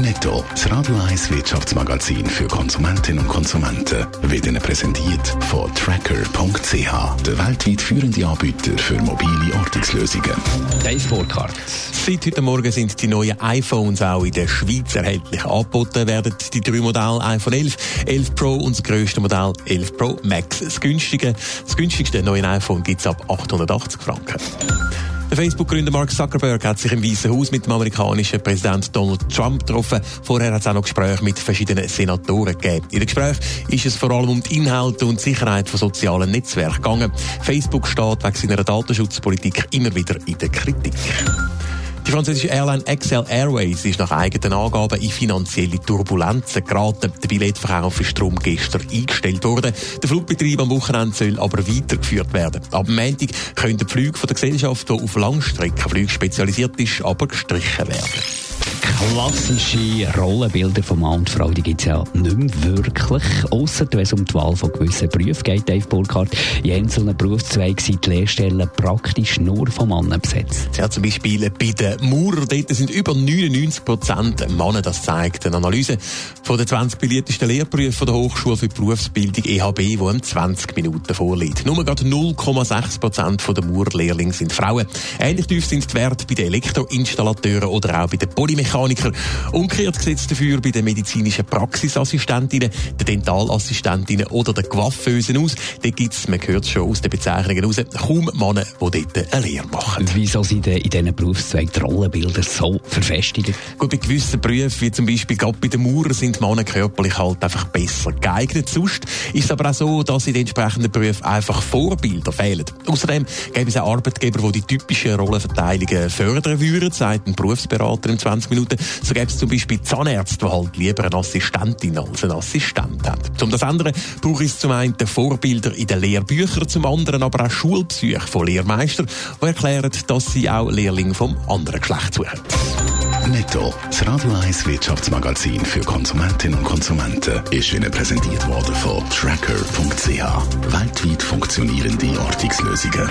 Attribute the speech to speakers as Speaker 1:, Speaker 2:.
Speaker 1: Netto, das Radio 1 Wirtschaftsmagazin für Konsumentinnen und Konsumenten, wird Ihnen präsentiert von Tracker.ch, der weltweit führende Anbieter für mobile Ortungslösungen.
Speaker 2: Dave Burkhardt. Seit heute Morgen sind die neuen iPhones auch in der Schweiz erhältlich angeboten werden. Die drei Modelle iPhone 11, 11 Pro und das grösste Modell 11 Pro Max. Das günstige, das günstigste neue iPhone gibt es ab 880 Franken. Der Facebook-Gründer Mark Zuckerberg hat sich im Weißen Haus mit dem amerikanischen Präsident Donald Trump getroffen. Vorher hat es auch noch Gespräche mit verschiedenen Senatoren gegeben. In den Gesprächen ist es vor allem um die Inhalte und die Sicherheit von sozialen Netzwerken gegangen. Facebook steht wegen seiner Datenschutzpolitik immer wieder in der Kritik. Die französische Airline XL Airways ist nach eigenen Angaben in finanzielle Turbulenzen geraten. Der Billetverkauf ist darum gestern eingestellt worden. Der Flugbetrieb am Wochenende soll aber weitergeführt werden. Ab Montag können die Flüge von der Gesellschaft, die auf Langstreckenflüge spezialisiert ist, aber gestrichen werden
Speaker 3: klassische Rollenbilder von Mann und Frau, die gibt es ja nicht mehr wirklich. Ausser wenn es um die Wahl von gewissen Berufen geht, Dave Burkhardt. In einzelnen Berufszweigen sind die Lehrstellen praktisch nur von Männern besetzt.
Speaker 2: Ja, zum Beispiel bei den Maurer, dort sind über 99 Prozent Männer. Das zeigt eine Analyse von den 20 beliebtesten Lehrberufen der Hochschule für Berufsbildung EHB, die in 20 Minuten vorliegt. Nur gerade 0,6 Prozent der Maurerlehrlinge sind Frauen. Ähnlich tief sind die Werte bei den Elektroinstallateuren oder auch bei den Polymechaniker. Mechaniker. Umgekehrt es dafür bei den medizinischen Praxisassistentinnen, den Dentalassistentinnen oder den Coiffeusen aus. Da gibt es, man hört schon aus den Bezeichnungen raus, kaum Männer, die dort eine Lehre machen.
Speaker 3: Wieso sind in diesen Berufszweigen die Rollenbilder so verfestigt?
Speaker 2: Gut, bei gewissen Berufen, wie zum Beispiel gerade bei den Maurern, sind Männer körperlich halt einfach besser geeignet. Sonst ist es aber auch so, dass in den entsprechenden Berufen einfach Vorbilder fehlen. Außerdem gibt es auch Arbeitgeber, die die typischen Rollenverteilungen fördern würden, sagt ein Berufsberater in 20 Minuten. So gäbe es zum Beispiel Zahnärzte, die halt lieber eine Assistentin als einen Assistent haben. Zum das andere braucht es zum einen Vorbilder in den Lehrbüchern, zum anderen aber auch Schulpsyche von Lehrmeistern, die erklären, dass sie auch Lehrlinge vom anderen Geschlecht suchen.
Speaker 1: Netto, das Radio 1 Wirtschaftsmagazin für Konsumentinnen und Konsumenten, ist Ihnen präsentiert worden von Tracker.ch. Weltweit funktionierende Ortungslösungen.